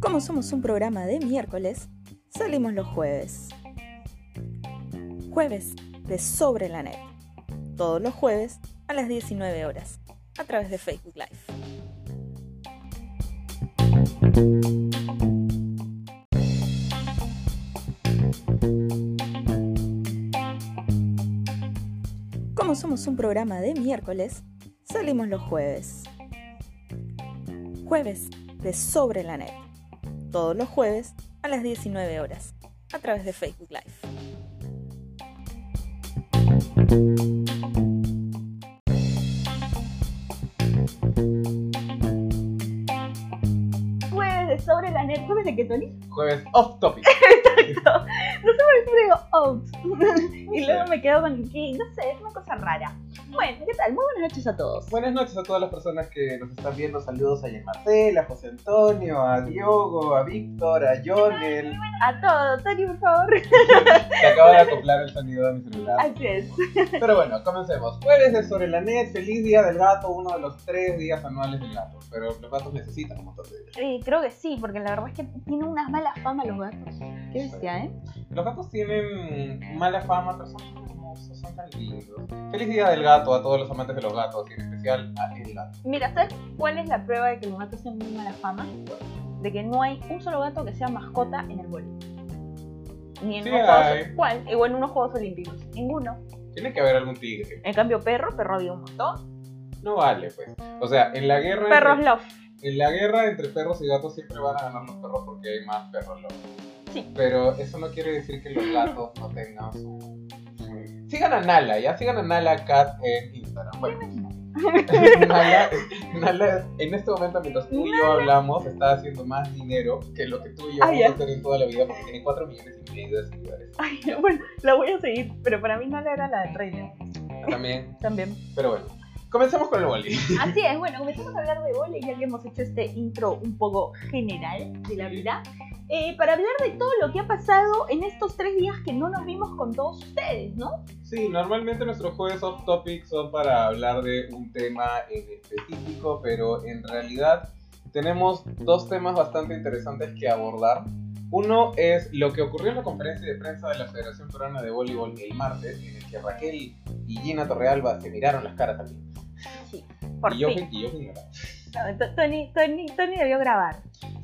Como somos un programa de miércoles, salimos los jueves. Jueves de Sobre la Net. Todos los jueves a las 19 horas, a través de Facebook Live. Como somos un programa de miércoles, salimos los jueves. Jueves de Sobre la Net. Todos los jueves a las 19 horas, a través de Facebook Live. Jueves de sobre la net. ¿Jueves de qué, Tony? Jueves off topic. Exacto. No sé por qué digo out. y luego me quedo con que, no sé, es una cosa rara. Bueno, ¿qué tal? Muy buenas noches a todos. Buenas noches a todas las personas que nos están viendo. Saludos a Marcela, a José Antonio, a Diogo, a Víctor, a Jonel. A todos. Tony, por favor. Se acaba de acoplar el sonido de mi celular. Así es. Pero bueno, comencemos. Jueves de Sobre la Net, feliz día del gato, uno de los tres días anuales del gato. Pero los gatos necesitan un montón de días. Creo que sí, porque la verdad es que tienen unas malas fama los gatos. ¿Qué decía, eh? Los gatos tienen mala fama, pero son hermosos, son tan lindos. Feliz día del gato a todos los amantes de los gatos y en especial a el gato. Mira, ¿sabes cuál es la prueba de que los gatos tienen muy mala fama? De que no hay un solo gato que sea mascota en el vuelo. Ni en Sí unos hay. Juegos, ¿Cuál? Igual en unos Juegos Olímpicos. Ninguno. Tiene que haber algún tigre. En cambio, perro, perro había un montón. No vale, pues. O sea, en la guerra. Perros entre- love. En la guerra entre perros y gatos siempre van a ganar los perros porque hay más perros locos. Sí. Pero eso no quiere decir que los gatos no tengan su. Sigan a Nala, ya sigan a Nala Cat en Instagram. Bueno, Nala, Nala, en este momento, mientras tú y yo hablamos, está haciendo más dinero que lo que tú y yo Ah, vamos a hacer en toda la vida porque tiene 4 millones y medio de seguidores. Ay, bueno, la voy a seguir, pero para mí no la era la de Rey León. También, También. pero bueno. Comencemos con el boli. Así es, bueno, comenzamos a hablar de vole ya que hemos hecho este intro un poco general de la vida. eh, para hablar de todo lo que ha pasado en estos tres días que no nos vimos con todos ustedes, ¿no? Sí, normalmente nuestros jueves off topic son para hablar de un tema en específico, pero en realidad tenemos dos temas bastante interesantes que abordar. Uno es lo que ocurrió en la conferencia de prensa de la Federación Peruana de Voleibol el martes, en el que Raquel y Gina Torrealba se miraron las caras también. Sí, por y yo, fin. y yo fui. No, Tony, Tony, Tony debió grabar.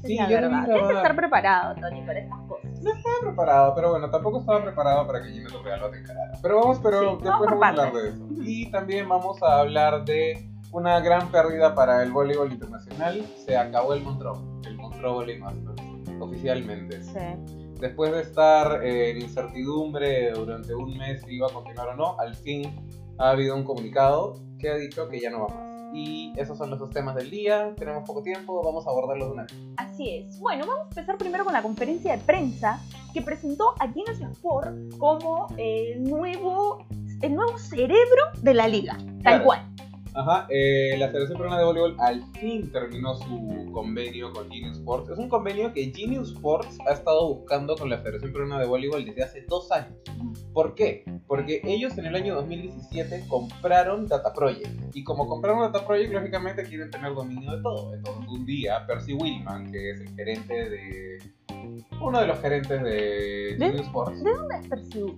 Sí, Es yo debí verdad. Que grabar. estar preparado, Tony, para estas cosas. No estaba preparado, pero bueno, tampoco estaba preparado para que Gina Torrealba te encarara. Pero vamos, pero Sí, después vamos vamos a hablar de eso. Y también vamos a hablar de una gran pérdida para el voleibol internacional. Se acabó el Montreux, el Montreux Volley Masters, oficialmente. Sí. Después de estar eh, en incertidumbre durante un mes si iba a continuar o no, al fin ha habido un comunicado que ha dicho que ya no va más. Y esos son los dos temas del día. Tenemos poco tiempo, vamos a abordarlos de una vez. Así es. Bueno, vamos a empezar primero con la conferencia de prensa que presentó a Guinness Sport como el nuevo, el nuevo cerebro de la liga. Tal Claro. cual. Ajá, eh, la Federación Peruana de Voleibol al fin terminó su convenio con Genius Sports. Es un convenio que Genius Sports ha estado buscando con la Federación Peruana de Voleibol desde hace dos años. ¿Por qué? Porque ellos en el año 2017 compraron Data Project. Y como compraron Data Project, lógicamente quieren tener dominio de todo. Entonces un día Percy Willman, que es el gerente de... Uno de los gerentes de ¿De- Genius Sports, ¿De dónde es Perciu?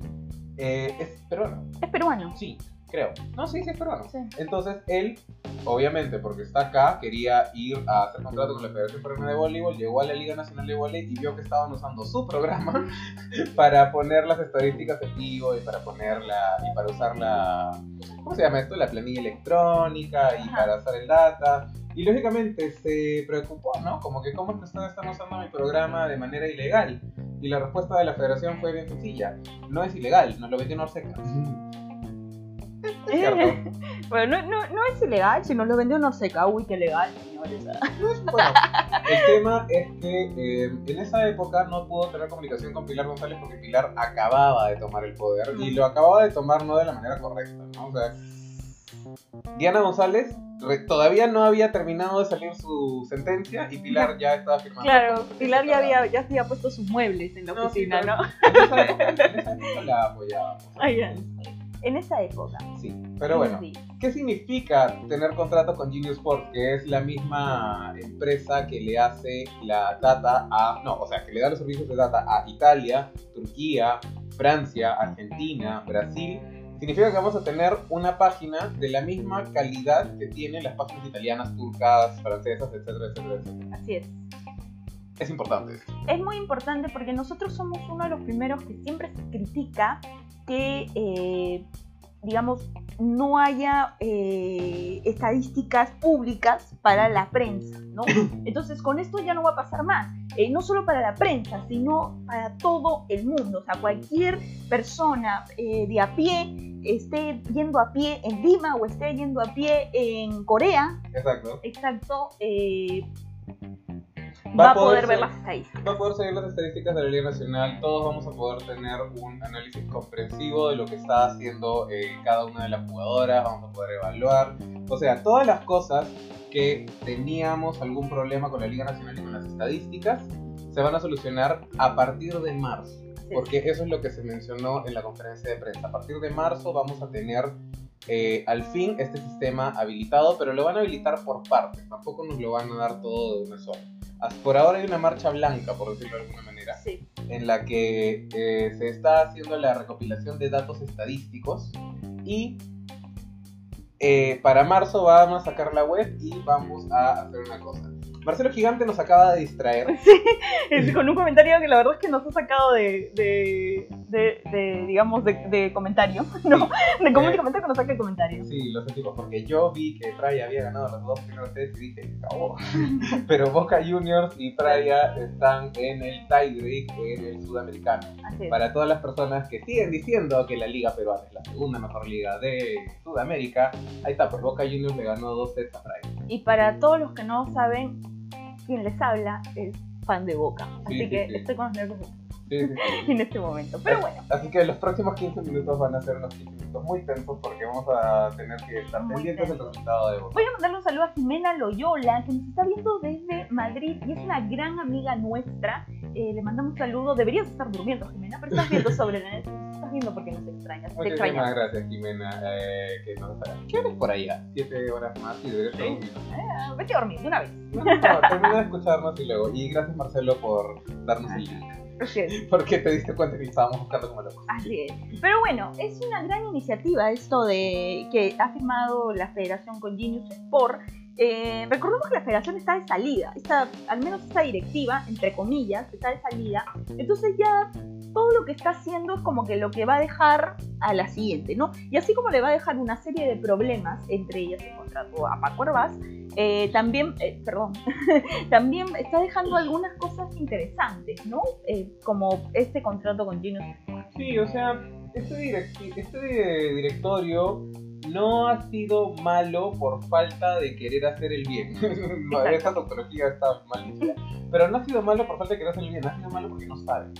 eh, es peruano. Es peruano. Sí, creo. No, sí, sí es peruano. Sí. Entonces él, obviamente, porque está acá, quería ir a hacer contrato con la Federación Peruana de Voleibol, llegó a la Liga Nacional de Voleibol y vio que estaban usando su programa para poner las estadísticas en vivo y para ponerla y para usar la ¿cómo se llama esto? La planilla electrónica y Ajá. para hacer el data. Y lógicamente se preocupó, ¿no? Como que cómo es que ustedes están usando mi programa de manera ilegal. Y la respuesta de la federación fue bien sencilla. No es ilegal, nos lo metió Norseca. Es cierto. Bueno, no, no, no es ilegal, si nos lo vendió Norseca. Uy, qué legal, señores. Bueno, el tema es que eh, en esa época no pudo tener comunicación con Pilar González porque Pilar acababa de tomar el poder y lo acababa de tomar no de la manera correcta, ¿no? O sea, Diana González todavía no había terminado de salir su sentencia y Pilar ya estaba firmando. Claro, Pilar ya había, ya había puesto sus muebles en la No, oficina, ¿no? En esa época, en esa época la apoyábamos. Ya. En esa época. Sí, pero bueno. Sí. ¿Qué significa tener contrato con Genius Sports? Que es la misma empresa que le hace la data a. No, o sea, que le da los servicios de data a Italia, Turquía, Francia, Argentina, Brasil. Significa que vamos a tener una página de la misma calidad que tienen las páginas italianas, turcas, francesas, etcétera, etcétera, etcétera. Así es. Es importante. Es muy importante porque nosotros somos uno de los primeros que siempre se critica que, eh, digamos, no haya eh, estadísticas públicas para la prensa, ¿no? Entonces, con esto ya no va a pasar más. Eh, no solo para la prensa, sino para todo el mundo. O sea, cualquier persona de a pie esté yendo a pie en Lima o esté yendo a pie en Corea. Exacto. Exacto va, a poder, ver las estadísticas. Va a poder seguir las estadísticas de la Liga Nacional. Todos vamos a poder tener un análisis comprensivo de lo que está haciendo eh, cada una de las jugadoras. Vamos a poder evaluar. O sea, todas las cosas que teníamos algún problema con la Liga Nacional y con las estadísticas se van a solucionar a partir de marzo. Porque eso es lo que se mencionó en la conferencia de prensa. A partir de marzo vamos a tener eh, al fin este sistema habilitado, pero lo van a habilitar por partes. Tampoco nos lo van a dar todo de una sola por ahora hay una marcha blanca, por decirlo de alguna manera, en la que eh, se está haciendo la recopilación de datos estadísticos y eh, para marzo vamos a sacar la web y vamos a hacer una cosa. Marcelo Gigante nos acaba de distraer. Sí, con un comentario que la verdad es que nos ha sacado de, de, de, digamos, de, comentario. No, de cómo eh, comentario que nos saca el comentario. Sí, los equipos, porque yo vi que Praia había ganado las dos primeras sets y dije, acabó. Pero Boca Juniors y Praia están en el tiebreak en el sudamericano. Para todas las personas que siguen diciendo que la liga peruana es la segunda mejor liga de Sudamérica, ahí está, pues Boca Juniors le ganó dos sets a Praia. Y para todos los que no saben, quien les habla es fan de Boca. Así que estoy con los nervios en este momento. Pero bueno. Así que los próximos 15 minutos van a ser unos 15 minutos muy tensos porque vamos a tener que estar pendientes del resultado de Boca. Voy a mandarle un saludo a Jimena Loyola, que nos está viendo desde Madrid y es una gran amiga nuestra. Eh, le mandamos un saludo. Deberías estar durmiendo, Jimena, pero estás viendo sobre la Porque nos extrañas. Muchísimas gracias, Jimena. Eh, que nos... ¿Qué por allá? Siete horas más y deberías estar dormido. Eh, vete a dormir de una vez. No, no, de escucharnos y luego. Y gracias, Marcelo, por darnos el link. Porque te diste cuenta que estábamos buscando como locos. Así es. Pero bueno, es una gran iniciativa esto de que ha firmado la federación con Genius Sport eh, recordemos que la federación está de salida, está, al menos esta directiva, entre comillas, está de salida. Entonces ya todo lo que está haciendo es como que lo que va a dejar a la siguiente, ¿no? Y así como le va a dejar una serie de problemas, entre ellas el contrato a Paco eh, también, eh, perdón, también está dejando algunas cosas interesantes, ¿no? como este contrato con Gino. Sí, o sea, este, este directorio no ha sido malo por falta de querer hacer el bien. Esa topología está mal Pero no ha sido malo por falta de querer hacer el bien, ha sido malo porque no sabe.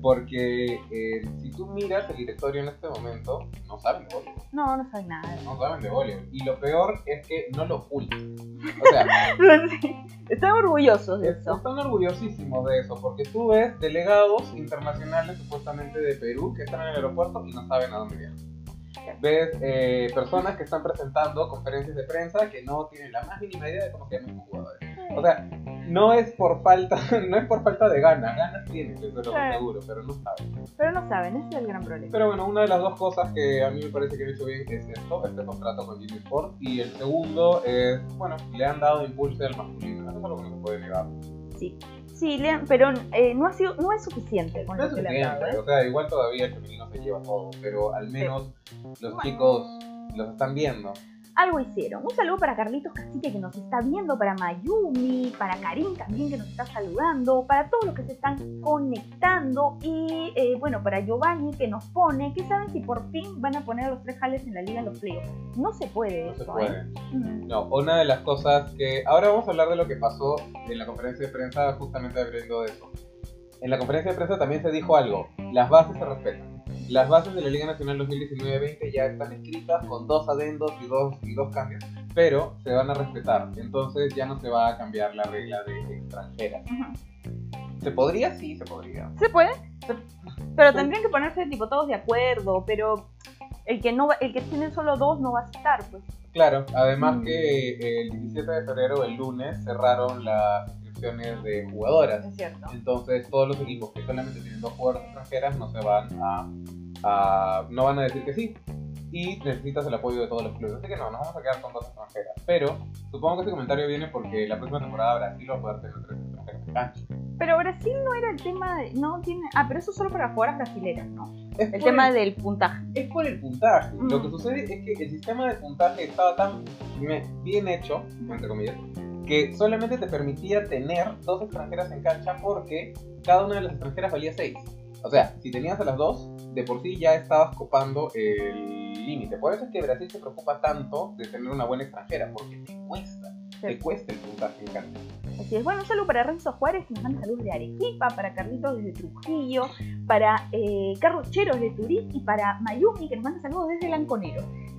Porque eh, si tú miras el directorio en este momento, no saben de voleibol. No, no saben nada. No saben de voleibol. Y lo peor es que no lo ocultan. O sea, están orgullosos de eso. Están orgullosísimos de eso, porque tú ves delegados internacionales supuestamente de Perú que están en el aeropuerto y no saben a dónde viajan ves eh, personas que están presentando conferencias de prensa que no tienen la más mínima idea de cómo se llaman los jugadores. O sea, no es por falta, no es por falta de ganas, ganas tienen, eso lo seguro, pero no saben. Pero no saben, ese es el gran problema. Pero bueno, una de las dos cosas que a mí me parece que han hecho bien es esto, este contrato con Jimmy Sport, y el segundo es, bueno, le han dado impulso al masculino, eso es algo que no se puede negar. Sí. Sí, pero eh, no, ha sido, no es suficiente con no es suficiente, ¿eh? O sea, igual todavía el femenino se lleva todo, pero al menos los chicos los están viendo algo hicieron. Un saludo para Carlitos Cacique que nos está viendo, para Mayumi, para Karim también que nos está saludando, para todos los que se están conectando y eh, bueno, para Giovanni que nos pone que saben si por fin van a poner los tres jales en la liga en los playoffs. No se puede no eso, se puede. ¿eh? No, una de las cosas que ahora vamos a hablar de lo que pasó en la conferencia de prensa justamente abriendo de eso. En la conferencia de prensa también se dijo algo, las bases se respetan. Las bases de la Liga Nacional 2019-20 ya están escritas con dos adendos y dos, y dos cambios, pero se van a respetar. Entonces ya no se va a cambiar la regla de extranjera. ¿Se podría? Sí, se podría. ¿Se puede? Pero, tendrían que ponerse tipo todos de acuerdo, pero el que no el que tiene solo dos no va a estar, pues. Claro, además Mm. que el 17 de febrero, el lunes, cerraron las inscripciones de jugadoras. Es cierto. Entonces todos los equipos que solamente tienen dos jugadoras extranjeras no se van a, a- no van a decir que sí. Y necesitas el apoyo de todos los clubes. Así que no, nos vamos a quedar con dos extranjeras. Pero supongo que ese comentario viene porque la próxima temporada Brasil va a poder tener tres extranjeras en cancha. Pero Brasil no era el tema de. No tiene. Ah, pero eso solo para jugadoras brasileras, ¿no? Es El tema del puntaje. es por el puntaje. Mm. Lo que sucede es que el sistema de puntaje estaba tan bien hecho, entre comillas, que solamente te permitía tener dos extranjeras en cancha porque cada una de las extranjeras valía 6. O sea, si tenías a las dos, de por sí ya estabas copando el límite. Por eso es que Brasil se preocupa tanto de tener una buena extranjera, porque te cuesta, te Sí. cuesta el puntaje en cancha. Así es. Bueno, un saludo para Renzo Juárez, que nos manda saludos de Arequipa, para Carlitos desde Trujillo, para eh, Carlos Cheros de Turín y para Mayumi, que nos manda saludos desde Lanconero.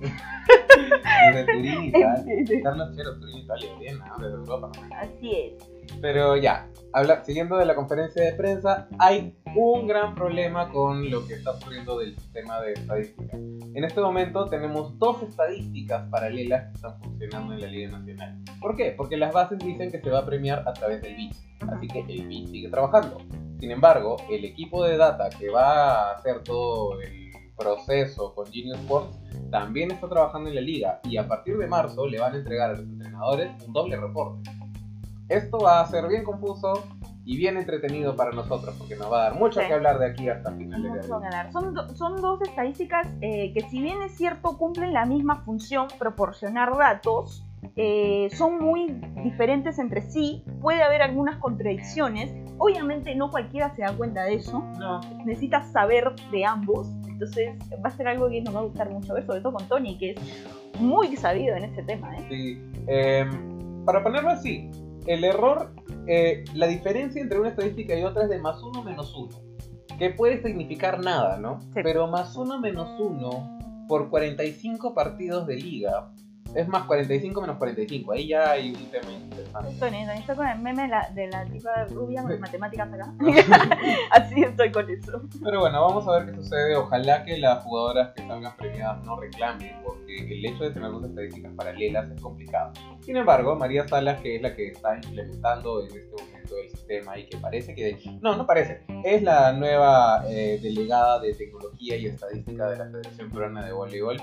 Desde Turín, Italia. Carlos Chero, Turín, Italia, bien, ¿no? Desde Europa. Así es. Pero ya, habla, siguiendo de la conferencia de prensa, hay un gran problema con lo que está ocurriendo del sistema de estadística. En este momento tenemos dos estadísticas paralelas que están funcionando en la Liga Nacional. ¿Por qué? Porque las bases dicen que se va a premiar a través del BIS, así que el BIS sigue trabajando. Sin embargo, el equipo de data que va a hacer todo el proceso con Genius Sports también está trabajando en la liga y a partir de marzo le van a entregar a los entrenadores un doble reporte. Esto va a ser bien confuso y bien entretenido para nosotros porque nos va a dar mucho Sí. que hablar de aquí hasta finales de Mucho año. Son, do- son dos estadísticas eh, que si bien es cierto cumplen la misma función, proporcionar datos, eh, son muy diferentes entre sí, puede haber algunas contradicciones, obviamente no cualquiera se da cuenta de eso, No, necesitas saber de ambos, entonces va a ser algo que nos va a gustar mucho ver, sobre todo con Tony, que es muy sabido en ese tema. ¿eh? sí. Para ponerlo así, el error, eh, la diferencia entre una estadística y otra es de más uno menos uno, que puede significar nada, ¿no? Sí. Pero más uno menos uno por 45 partidos de liga es más 45 menos 45, ahí ya hay un tema interesante. Estoy con el meme de la, tipa rubia con matemáticas acá. Así estoy con eso. Pero bueno, vamos a ver qué sucede. Ojalá que las jugadoras que salgan premiadas no reclamen, porque el hecho de tener dos estadísticas paralelas es complicado. Sin embargo, María Salas, que es la que está implementando en este momento el sistema y que parece que... No, no parece. Es la nueva eh, delegada de tecnología y estadística de la Federación Peruana de Voleibol.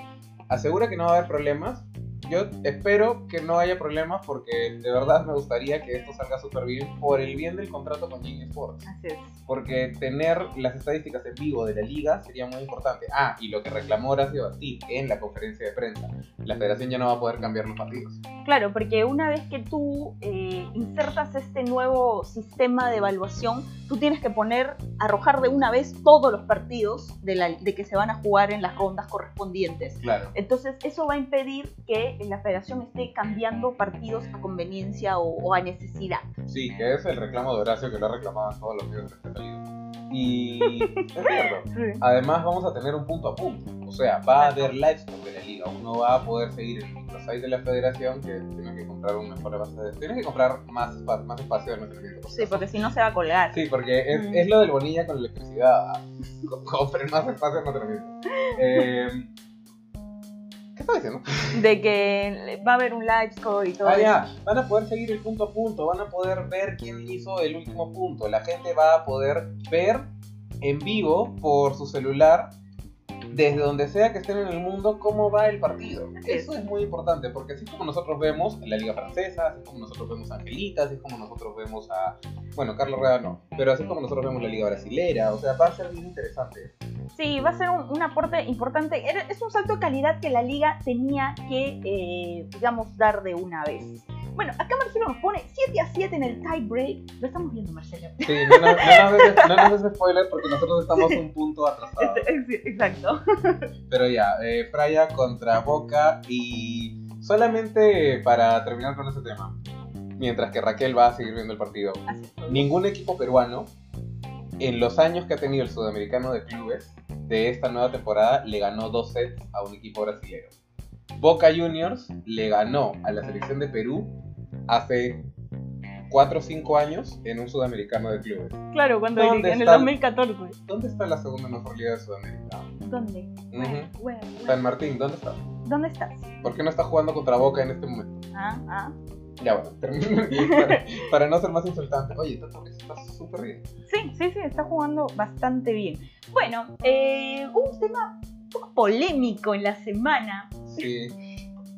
Asegura que no va a haber problemas. Yo espero que no haya problemas porque de verdad me gustaría que esto salga súper bien por el bien del contrato con Genie Sports Así es. porque tener las estadísticas en vivo de la liga sería muy importante. Ah, y lo que reclamó Horacio Bastid en la conferencia de prensa, la federación ya no va a poder cambiar los partidos. Claro, porque una vez que tú eh, insertas este nuevo sistema de evaluación, tú tienes que poner, arrojar de una vez todos los partidos de, la- de que se van a jugar en las rondas correspondientes. Claro. Entonces, eso va a impedir que la federación esté cambiando partidos a conveniencia o, o a necesidad. Sí, que es el reclamo de Horacio que lo ha reclamado en todos los medios que han salido. Y es cierto. Además vamos a tener un punto a punto. O sea, va a haber livestock de la liga. Uno va a poder seguir el microsite de la federación que tiene que comprar una mejor base de... Tiene que comprar más, espa- más espacio de almacenamiento. por Sí, porque si no se va a colgar. Sí, porque es, Mm. es lo del Bonilla con la electricidad. Co- Compren más espacio de almacenamiento. Eh, De que va a haber un live score y todo Ah, ya, van a poder seguir el punto a punto, van a poder ver quién hizo el último punto. La gente va a poder ver en vivo por su celular, desde donde sea que estén en el mundo, cómo va el partido. Así Eso es muy importante, porque así como nosotros vemos la Liga Francesa, así como nosotros vemos a Angelita, así como nosotros vemos a. Bueno, Carlos Rueda no, pero así como nosotros vemos la Liga Brasilera, o sea, va a ser bien interesante. Sí, va a ser un, un aporte importante. Es un salto de calidad que la liga tenía que, eh, digamos, dar de una vez. Bueno, acá Marcelo nos pone 7 a 7 en el tie break. Lo estamos viendo, Marcelo. Sí, no, no, no no nos des spoiler porque nosotros estamos un punto atrasados. Exacto. Pero ya, eh, contra Boca y solamente para terminar con ese tema, mientras que Raquel va a seguir viendo el partido, ningún equipo peruano en los años que ha tenido el sudamericano de clubes de esta nueva temporada le ganó dos sets a un equipo brasileño. Boca Juniors le ganó a la selección de Perú hace 4 o 5 años en un sudamericano de clubes. Claro, cuando ¿Dónde en el está el- 2014. ¿Dónde está la segunda mejor liga de Sudamérica? ¿Dónde? Where, where? San Martín, ¿dónde estás? ¿Dónde estás? ¿Por qué no estás jugando contra Boca en este momento? Ah, ah. Ya bueno, termino para, para no ser más insultante. Oye, Tato está súper bien. Sí, sí, sí, está jugando bastante bien. Bueno, eh, hubo un tema un poco polémico en la semana, Sí.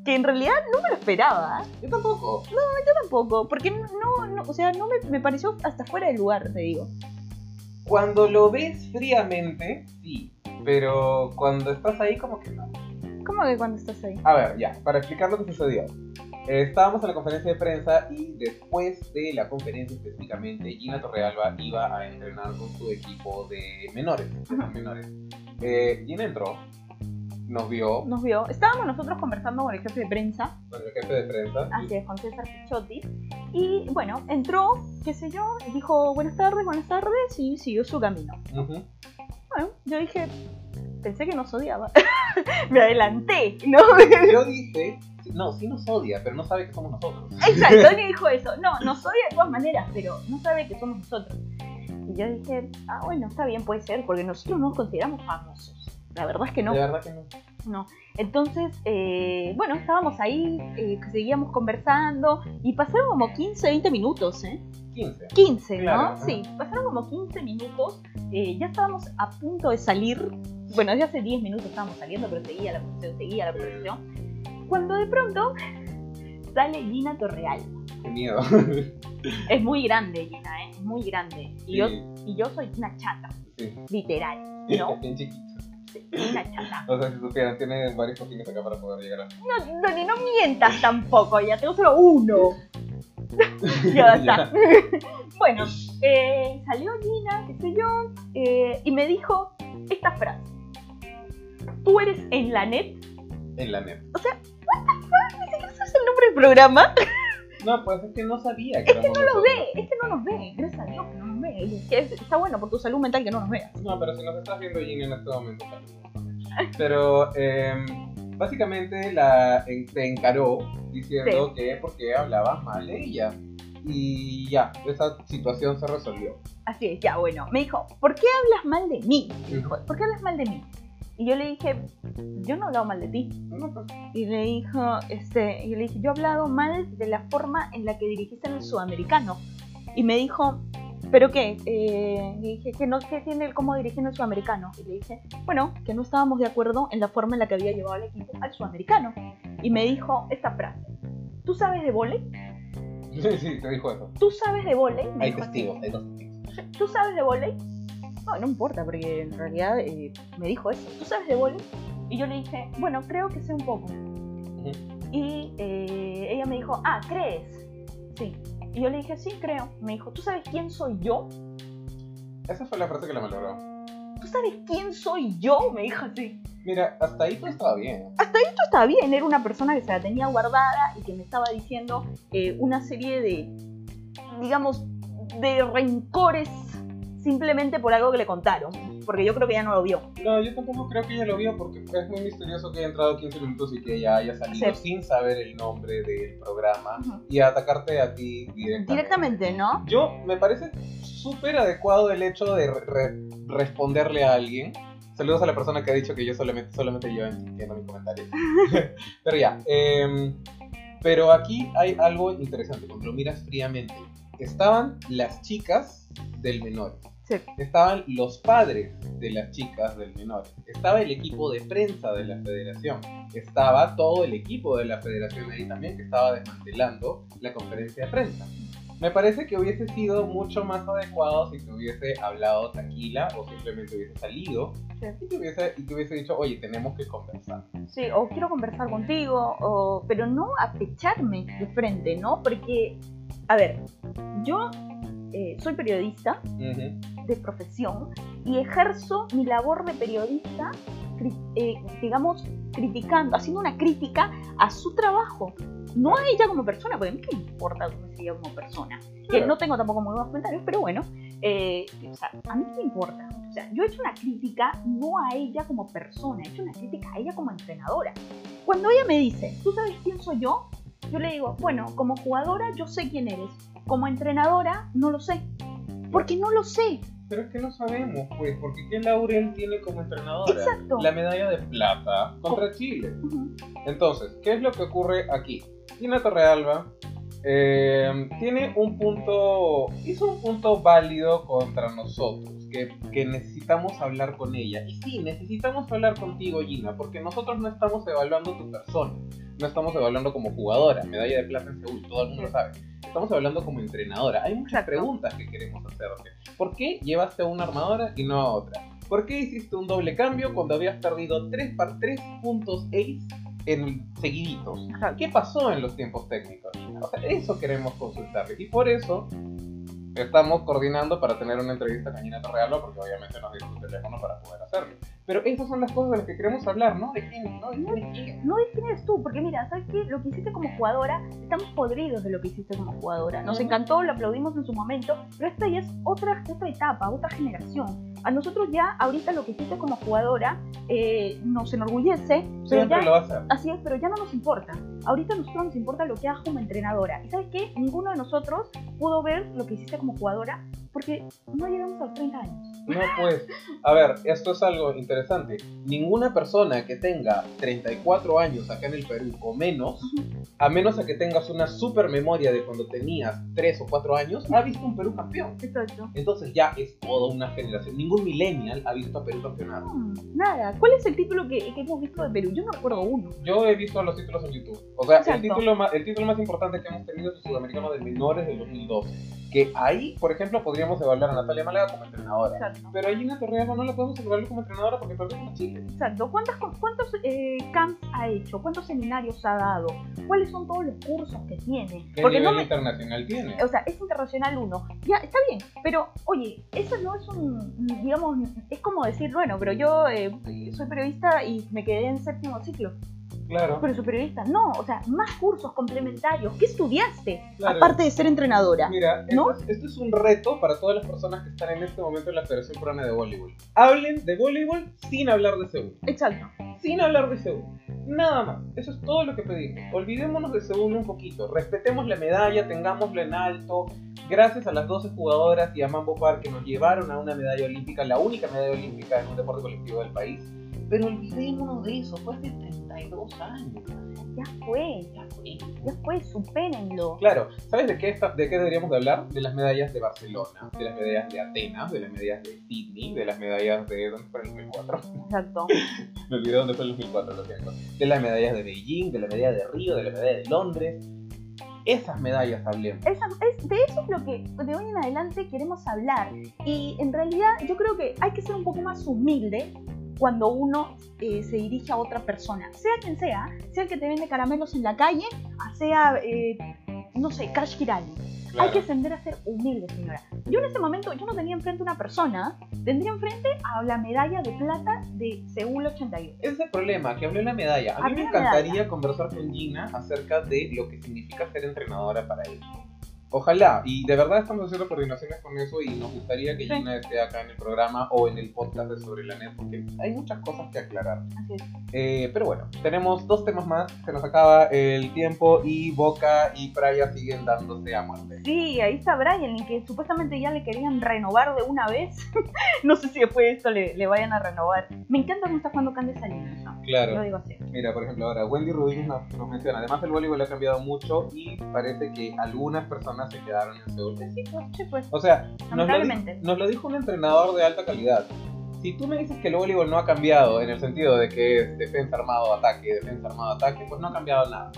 Que en realidad no me lo esperaba, ¿eh? Yo tampoco. yo tampoco, porque no, no, o sea, no me, me pareció hasta fuera de lugar, te digo. Cuando lo ves fríamente, sí. Pero cuando estás ahí, como que no. ¿Cómo que cuando estás ahí? A ver, ya, para explicar lo que sucedió. Eh, estábamos en la conferencia de prensa y después de la conferencia específicamente, Gina Torrealba iba a entrenar con su equipo de menores. de menores. Eh, Gina entró, nos vio Nos vio, estábamos nosotros conversando con el jefe de prensa, con el jefe de prensa. así es, con César Pichotti, y bueno, entró, qué sé yo, dijo buenas tardes, buenas tardes, y siguió su camino. Bueno, yo dije, pensé que nos odiaba. Me adelanté, ¿no? Yo dije, no, sí nos odia, pero no sabe que somos nosotros. Exacto, alguien dijo eso. No, nos odia de todas maneras, pero no sabe que somos nosotros. Y yo dije, ah, bueno, está bien, puede ser, porque nosotros no nos consideramos famosos. La verdad es que no. De verdad que no. no. Entonces, eh, bueno, estábamos ahí, eh, seguíamos conversando y pasaron como 15, 20 minutos, ¿eh? 15. 15, ¿no? Claro, ajá. Sí, pasaron como 15 minutos. eh, ya estábamos a punto de salir. Bueno, ya hace 10 minutos estábamos saliendo, pero seguía la conversación, seguía la conversación. Cuando de pronto sale Gina Torreal. Qué miedo. Es muy grande, Gina, ¿eh? Es muy grande. Y, yo, Sí, y yo soy una chata, sí. literal, ¿no? Bien chiquito. Una chata. O sea, si supieran, tiene varios cojines acá para poder llegar a. No, Dani, no mientas tampoco, ya tengo solo uno. ya está. bueno, eh, salió Gina, qué sé yo, eh, y me dijo esta frase. Tú eres en la net. En la net. Ni siquiera sabes el nombre del programa. No, pues es que no sabía que, éramos No lo nosotros. ve, es que no nos ve. Gracias a Dios que no nos ve. Y es que es- está bueno por tu salud mental que no nos veas. No, pero si nos estás viendo Gina en este momento. Pero eh, básicamente la en- te encaró diciendo que porque hablabas mal de ella. Y ya, esa situación se resolvió. Así es, ya bueno. Me dijo, ¿por qué hablas mal de mí? Me dijo, ¿por qué hablas mal de mí? Y yo le dije, yo no he hablado mal de ti. Pues, Y le dijo, este, y le dije, yo he hablado mal de la forma en la que dirigiste en el sudamericano. Y me dijo, ¿pero qué? Eh, y dije, que no sé tiene el cómo dirigir en el sudamericano. Y le dije, bueno, que no estábamos de acuerdo en la forma en la que había llevado al equipo al sudamericano. Y me dijo esta frase, ¿tú sabes de vóley? Sí, sí, te dijo eso. ¿Tú sabes de? Me Hay testigos, hay dos testigos. ¿Tú sabes de vóley? No, no importa, porque en realidad eh, me dijo eso. ¿Tú sabes de vóley? Y yo le dije, bueno, creo que sé un poco. Y eh, ella me dijo, ah, ¿crees? Sí. Y yo le dije, sí, creo. Me dijo, ¿tú sabes quién soy yo? Esa fue la frase que la malogró. ¿Tú sabes quién soy yo? Me dijo así. Mira, hasta ahí todo estaba bien. Esto estaba bien, era una persona que se la tenía guardada y que me estaba diciendo eh, una serie de, digamos, de rencores simplemente por algo que le contaron. Porque yo creo que ella no lo vio. No, yo tampoco creo que ella lo vio porque es muy misterioso que haya entrado 15 minutos y que ella haya salido Sí. sin saber el nombre del programa y atacarte a ti directamente. Directamente, ¿no? Yo me parece súper adecuado el hecho de re- re- responderle a alguien. Saludos a la persona que ha dicho que yo solamente, solamente yo entiendo mi comentario. pero ya. em, pero aquí hay algo interesante cuando lo miras fríamente. Estaban las chicas del menor. Sí. Estaban los padres de las chicas del menor. Estaba el equipo de prensa de la federación. Estaba todo el equipo de la federación ahí también que estaba desmantelando la conferencia de prensa. Me parece que hubiese sido mucho más adecuado si te hubiese hablado tranquila o simplemente hubiese salido Sí. y, te hubiese, y te hubiese dicho, oye, tenemos que conversar. Sí, o quiero conversar contigo, o... pero no apecharme de frente, ¿no? Porque, a ver, yo eh, soy periodista de profesión y ejerzo mi labor de periodista, eh, digamos, criticando, haciendo una crítica a su trabajo, no a ella como persona, porque a mí qué me importa cómo es ella como persona. Claro. no tengo tampoco muy buenos comentarios, pero bueno, eh, o sea, a mí qué me importa. O sea, yo he hecho una crítica no a ella como persona, he hecho una crítica a ella como entrenadora. Cuando ella me dice, ¿tú sabes quién soy yo? Yo le digo, bueno, como jugadora yo sé quién eres, como entrenadora no lo sé, porque no lo sé. Pero es que no sabemos, pues, porque ¿qué Laurel tiene como entrenadora? Exacto. La medalla de plata contra Chile. Entonces, ¿qué es lo que ocurre aquí? Tina Torrealba eh, tiene un punto, hizo un punto válido contra nosotros, que, que necesitamos hablar con ella. Y sí, necesitamos hablar contigo, Gina, porque nosotros no estamos evaluando tu persona, no estamos evaluando como jugadora, medalla de plata en Seúl, todo el mundo sabe. Estamos hablando como entrenadora. Hay muchas Exacto. preguntas que queremos hacerte. ¿Por qué llevaste a una armadora y no a otra? ¿Por qué hiciste un doble cambio cuando habías perdido 3 par 3 puntos ace en seguiditos? ¿Qué pasó en los tiempos técnicos? O sea, eso queremos consultarle. Y por eso estamos coordinando para tener una entrevista con Gina Torrealba, porque obviamente nos dio su teléfono para poder hacerlo. Pero esas son las cosas de las que queremos hablar, ¿no? De quién, ¿no? Quién. No de quién eres tú, porque mira, ¿sabes qué? Lo que hiciste como jugadora, estamos podridos de lo que hiciste como jugadora. Nos encantó, lo aplaudimos en su momento, pero esta ya es otra, otra etapa, otra generación. A nosotros ya, ahorita lo que hiciste como jugadora, eh, nos enorgullece, pero Siempre ya, lo hacer. así es, pero ya no nos importa. Ahorita a nosotros nos importa lo que hagas como entrenadora. ¿Y sabes qué? Ninguno de nosotros pudo ver lo que hiciste como jugadora porque no llegamos a los 30 años. No, pues, a ver, esto es algo interesante. Ninguna persona que tenga 34 años acá en el Perú o menos, a menos a que tengas una super memoria de cuando tenías 3 o 4 años, ha visto un Perú campeón. Exacto. Entonces ya es toda una generación. Ningún millennial ha visto a Perú campeonato. Hmm, nada. ¿Cuál es el título que, que hemos visto de Perú? Yo no recuerdo uno. Yo he visto los títulos en YouTube. O sea, el título, más, el título más importante que hemos tenido es el sudamericano de menores del 2012. Que ahí, por ejemplo, podríamos evaluar a Natalia Málaga como entrenadora. Exacto. Pero a Gina Torrealba no la podemos evaluar como entrenadora porque perdió con Chile. Exacto. ¿Cuántas, ¿Cuántos eh, camps ha hecho? ¿Cuántos seminarios ha dado? ¿Cuáles son todos los cursos que tiene? ¿Qué Porque nivel no me- internacional tiene? O sea, es internacional uno. Ya, está bien. Pero, oye, eso no es un, digamos, es como decir, bueno, pero yo eh, soy periodista y me quedé en séptimo ciclo. Claro, Pero soy periodista. No, o sea, más cursos complementarios. ¿Qué estudiaste? claro. Aparte de ser entrenadora. Mira, ¿No? esto, es, esto es un reto para todas las personas que están en este momento en la Federación Peruana de Voleibol. Hablen de voleibol sin hablar de Seúl. Exacto. Sin hablar de Seúl. Nada más. Eso es todo lo que pedimos. Olvidémonos de Seúl un poquito. Respetemos la medalla, tengámosla en alto. Gracias a las 12 jugadoras y a Mambo Park que nos llevaron a una medalla olímpica, la única medalla olímpica en un deporte colectivo del país. Pero olvidémonos de eso, fue hace 32 años. Ya fue. Ya fue. Ya fue. Supérenlo. Claro, ¿sabes de qué, esta- de qué deberíamos de hablar? De las medallas de Barcelona, de las medallas de Atenas, de las medallas de Sydney, de las medallas de... ¿Dónde fue el 2004? Exacto. Me olvidé dónde fue el 2004, lo siento. De las medallas de Beijing, de la medalla de Río, de la medalla de Londres. Esas medallas hablemos. Esa- es- de eso es lo que de hoy en adelante queremos hablar. Y en realidad yo creo que hay que ser un poco más humilde cuando uno eh, se dirige a otra persona. Sea quien sea, sea el que te vende caramelos en la calle, a sea, eh, no sé, Cash Kirali. Claro. Hay que aprender a ser humilde, señora. Yo en ese momento, yo no tenía enfrente una persona, tendría enfrente a la medalla de plata de Seúl 88. Ese es el problema, que habló en la medalla. A mí me encantaría conversar con Gina acerca de lo que significa ser entrenadora para ella. Ojalá, y de verdad estamos haciendo coordinaciones con eso y nos gustaría que. Gina esté acá en el programa o en el podcast de Sobre la Net porque hay muchas cosas que aclarar. Así es. Eh, pero bueno, tenemos dos temas más, se nos acaba el tiempo y Boca y Praia siguen dándose a muerte. Sí, ahí está Brian, que supuestamente ya le querían renovar de una vez. no sé si después de esto le, le vayan a renovar. Me encanta cómo está jugando Candes Salinas, ¿no? Lo Claro, digo así. mira, por ejemplo, ahora Wendy Rodríguez nos, nos menciona, además el voleibol ha cambiado mucho y parece que algunas personas se quedaron en Seúl. Sí, pues, sí, pues. O sea, nos lo, nos lo dijo un entrenador de alta calidad. Si tú me dices que el voleibol no ha cambiado en el sentido de que es defensa armado ataque, defensa armado ataque, pues no ha cambiado nada.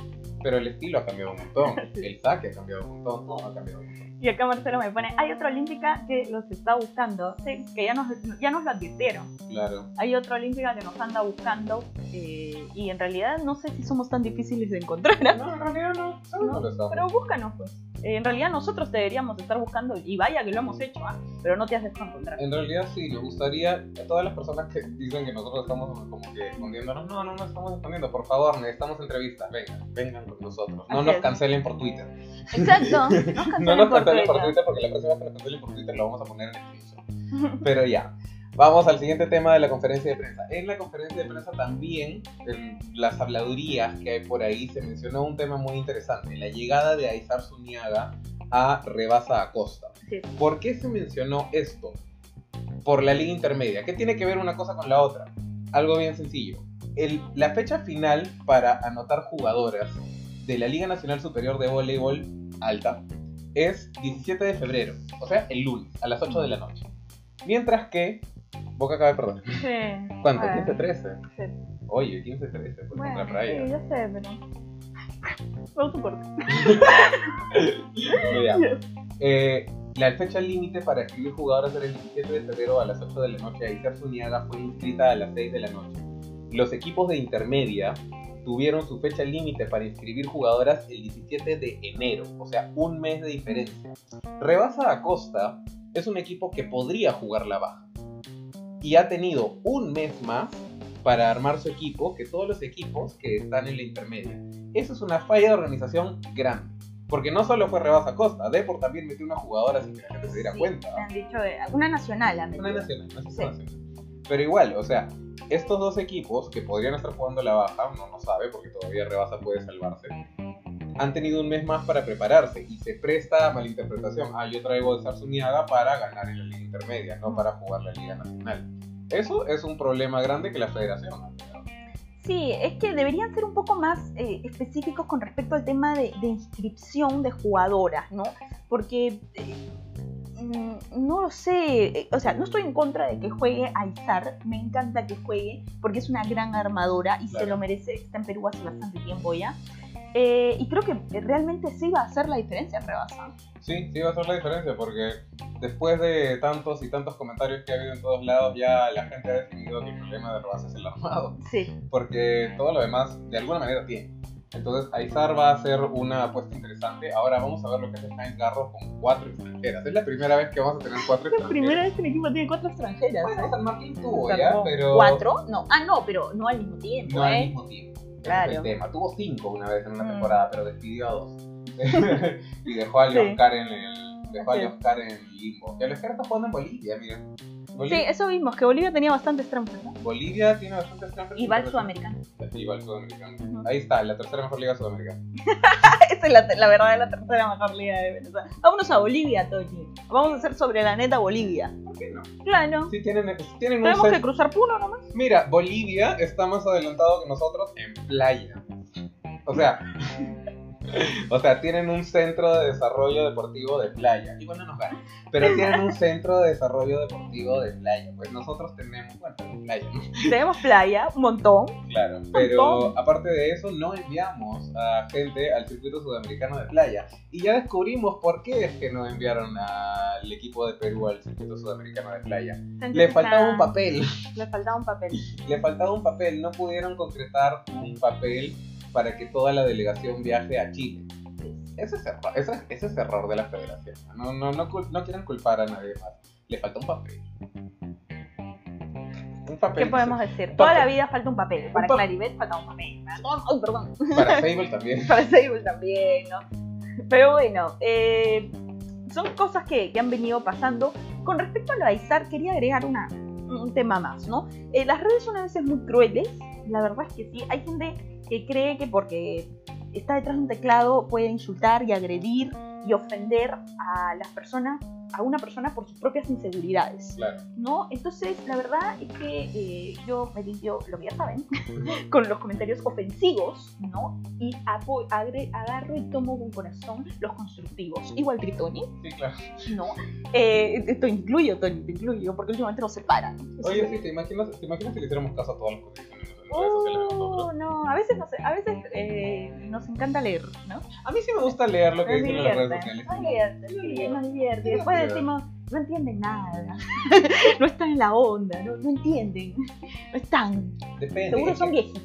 Pero el estilo ha cambiado un montón, el saque ha cambiado un montón, todo ha cambiado un montón. Y acá Marcelo me pone, hay otra olímpica que los está buscando. Sí, que ya nos, ya nos lo advirtieron. Claro. Hay otra olímpica que nos anda buscando. eh, y en realidad no sé si somos tan difíciles de encontrar. No, en realidad no, ¿sabes No, dónde estamos? Pero búscanos, pues. En realidad nosotros deberíamos estar buscando, y vaya que lo hemos hecho, ¿ah? pero no te has dejado encontrar. En realidad sí, nos gustaría a todas las personas que dicen que nosotros estamos como que escondiéndonos, no, no nos estamos escondiendo, por favor, necesitamos entrevistas, vengan, vengan con nosotros, no Así nos es. cancelen por Twitter, Exacto. No, no cancelen nos por cancelen por Twitter. Porque la próxima vez que nos cancelen por Twitter lo vamos a poner en el screenshot. Pero ya, vamos al siguiente tema de la conferencia de prensa. En la conferencia de prensa también, en las habladurías que hay por ahí, se mencionó un tema muy interesante, la llegada de Aizar Zuniaga a Rebasa Acosta. Sí. ¿Por qué se mencionó esto? por la liga intermedia. ¿Qué tiene que ver una cosa con la otra? Algo bien sencillo. El- la fecha final para anotar jugadoras de la Liga Nacional Superior de Voleibol Alta es 17 de febrero, o sea, el lunes, a las 8 de la noche. Mientras que... Boca acaba de perder. Sí. ¿Cuánto? Bueno, 15-13. sí. Oye, 15-13, por Bueno, contra Praia. sí, yo sé, pero. No soporto. Ya. Eh, la fecha límite para escribir jugadores era el 17 de febrero a las 8 de la noche. Aizar Zuniaga fue inscrita a las 6 de la noche. Los equipos de intermedia tuvieron su fecha límite para inscribir jugadoras el 17 de enero, o sea, un mes de diferencia. Rebasa Acosta es un equipo que podría jugar la baja y ha tenido un mes más para armar su equipo que todos los equipos que están en la intermedia. Eso es una falla de organización grande. Porque no solo fue Rebasa Costa, Depor también metió una jugadora sin que la gente se diera Sí, cuenta. Me han dicho. Una nacional, han Una nacional, una Sí. nacional. Pero igual, o sea, estos dos equipos que podrían estar jugando la baja, uno no sabe porque todavía Rebasa puede salvarse, han tenido un mes más para prepararse y se presta a malinterpretación. Ah, yo traigo el Sarsuniaga para ganar en la liga intermedia, no para jugar la liga nacional. Eso es un problema grande que la federación ha creado. Sí, es que deberían ser un poco más eh, específicos con respecto al tema de, de inscripción de jugadoras, ¿no? Porque eh, mm, no lo sé, eh, o sea, no estoy en contra de que juegue Aizar, me encanta que juegue porque es una gran armadora y se Claro. lo merece, está en Perú hace bastante tiempo ya. Eh, y creo que realmente sí va a hacer la diferencia en Rebasa. Sí, sí va a hacer la diferencia porque después de tantos y tantos comentarios que ha habido en todos lados, ya la gente ha definido que el problema de Rebasa es el armado. Sí. porque todo lo demás de alguna manera tiene. Entonces, Aizar va a ser una apuesta interesante. Ahora vamos a ver lo que hace Jaime Garro con cuatro extranjeras. Es la primera vez que vamos a tener cuatro Es la extranjeras. primera vez que el equipo tiene cuatro extranjeras. Bueno, ¿eh? San Martín tuvo ya, pero. ¿Cuatro? No. Ah, no, pero no al mismo tiempo, No al ¿eh? mismo tiempo. Claro. el tema. Tuvo cinco una vez en una Mm. temporada, pero despidió a dos. y dejó a Sí. Oscar en el. Dejó a Así es. Oscar en limbo. Y Oscar está jugando en Bolivia, miren. Sí, eso vimos, que Bolivia tenía bastantes trampas, ¿no? Bolivia tiene bastantes extranjeros. Y va al sudamericano. Va al sudamericano. Ahí está, la tercera mejor liga sudamericana. Esa es la, la verdad la tercera mejor liga de Venezuela. Vámonos a Bolivia, Toñi. Vamos a hacer sobre la neta Bolivia. ¿Por qué no? Claro. Sí, tienen, tienen un Tenemos set- que cruzar Puno nomás. Mira, Bolivia está más adelantado que nosotros en playa. O sea, o sea, tienen un centro de desarrollo deportivo de playa. Igual no nos ganan. Pero tienen un centro de desarrollo deportivo de playa. Pues nosotros tenemos, bueno, tenemos playa, ¿no? Tenemos playa, un montón. Claro. Pero aparte de eso, no enviamos a gente al circuito sudamericano de playa. Y ya descubrimos por qué es que no enviaron al equipo de Perú al circuito sudamericano de playa. Le faltaba un papel. Le faltaba un papel. le faltaba un papel, no pudieron concretar un papel para que toda la delegación viaje a Chile. Ese es error, ese, ese es error de la federación. No, no, no, no quieren culpar a nadie más. Le falta un papel. Un papel. ¿Qué podemos decir? papel. Toda la vida falta un papel. Para pa- Claribet falta un papel. Ay, perdón. Para Fable también. Para Sable también, ¿no? Pero bueno, eh, son cosas que, que han venido pasando. Con respecto a lo de Aizar, quería agregar una, un tema más, ¿no? Eh, las redes son a veces muy crueles, la verdad es que sí. Hay gente que cree que porque está detrás de un teclado puede insultar y agredir y ofender a las personas, a una persona por sus propias inseguridades. Claro. ¿no? Entonces, la verdad es que eh, yo me limpio, lo que ya saben, con los comentarios ofensivos, ¿no? Y agarro y tomo con corazón los constructivos. Igual que Tony, Sí, claro. ¿no? Eh, te incluyo, Tony, te incluyo, porque últimamente nos separan. Oye, sí, ¿te imaginas, ¿te imaginas que le hiciéramos caso a todos los las redes sociales de nosotros? Oh, no, a veces, nos, a veces eh, nos encanta leer, ¿no? A mí sí me gusta leer lo que dicen en las redes sociales. nos divierte, sí, nos divierte. Después decimos, no entienden nada, no están en la onda, no, no entienden, no están. Depende. Seguro son viejitos.